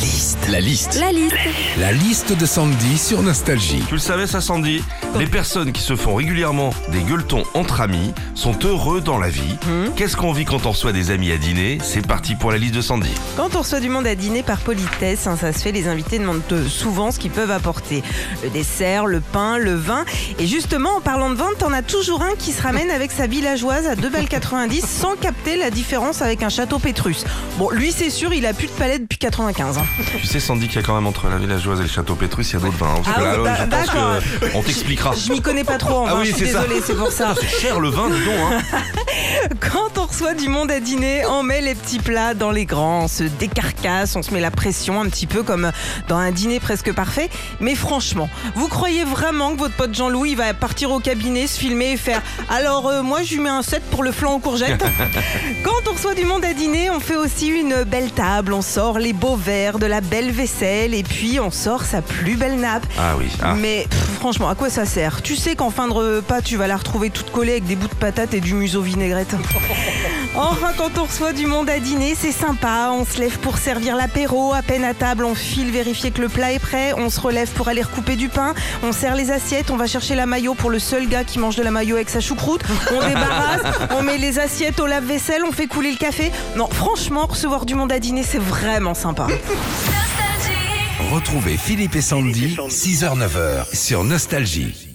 liste. La liste. La liste. La liste de Sandy sur Nostalgie. Tu le savais ça Sandy? Les personnes qui se font régulièrement des gueuletons entre amis sont heureux dans la vie. Qu'est-ce qu'on vit quand on reçoit des amis à dîner? C'est parti pour la liste de Sandy. Quand on reçoit du monde à dîner par politesse, hein, ça se fait, les invités demandent euh, souvent ce qu'ils peuvent apporter. Le dessert, le pain, le vin. Et justement, en parlant de vin, t'en as toujours un qui se ramène avec sa villageoise à 2,90 sans capter la différence avec un château Pétrus. Bon, lui, c'est sûr, il a plus de palais depuis 95. hein. Tu sais Sandy qu'il y a quand même entre la villageoise et le château Pétrus, il y a d'autres vins. hein, Parce que Ah là, oui, là, bah, je pense t'expliquera. Je m'y connais pas trop en Ah vin, oui, je suis c'est ça. désolée, c'est pour ça. C'est cher le vin, dis donc. Hein. Quand on reçoit du monde à dîner, on met les petits plats dans les grands, on se décarcasse, on se met la pression un petit peu comme dans un dîner presque parfait. Mais franchement, vous croyez vraiment que votre pote Jean-Louis va partir au cabinet, se filmer et faire Alors euh, moi je lui mets un 7 pour le flan aux courgettes Quand on reçoit du monde à dîner, on fait aussi une belle table, on sort les beaux verres, de la belle vaisselle et puis on sort sa plus belle nappe. Ah oui. Ah. Mais pff, franchement, à quoi ça sert? Tu sais qu'en fin de repas, tu vas la retrouver toute collée avec des bouts de patates et du museau vinaigrette. Enfin, quand on reçoit du monde à dîner, c'est sympa. On se lève pour servir l'apéro. À peine à table, on file vérifier que le plat est prêt. On se relève pour aller recouper du pain. On sert les assiettes. On va chercher la maillot pour le seul gars qui mange de la maillot avec sa choucroute. On débarrasse. On met les assiettes au lave-vaisselle. On fait couler le café. Non, franchement, recevoir du monde à dîner, c'est vraiment sympa. Retrouvez Philippe et Sandy, 6h-9h sur Nostalgie.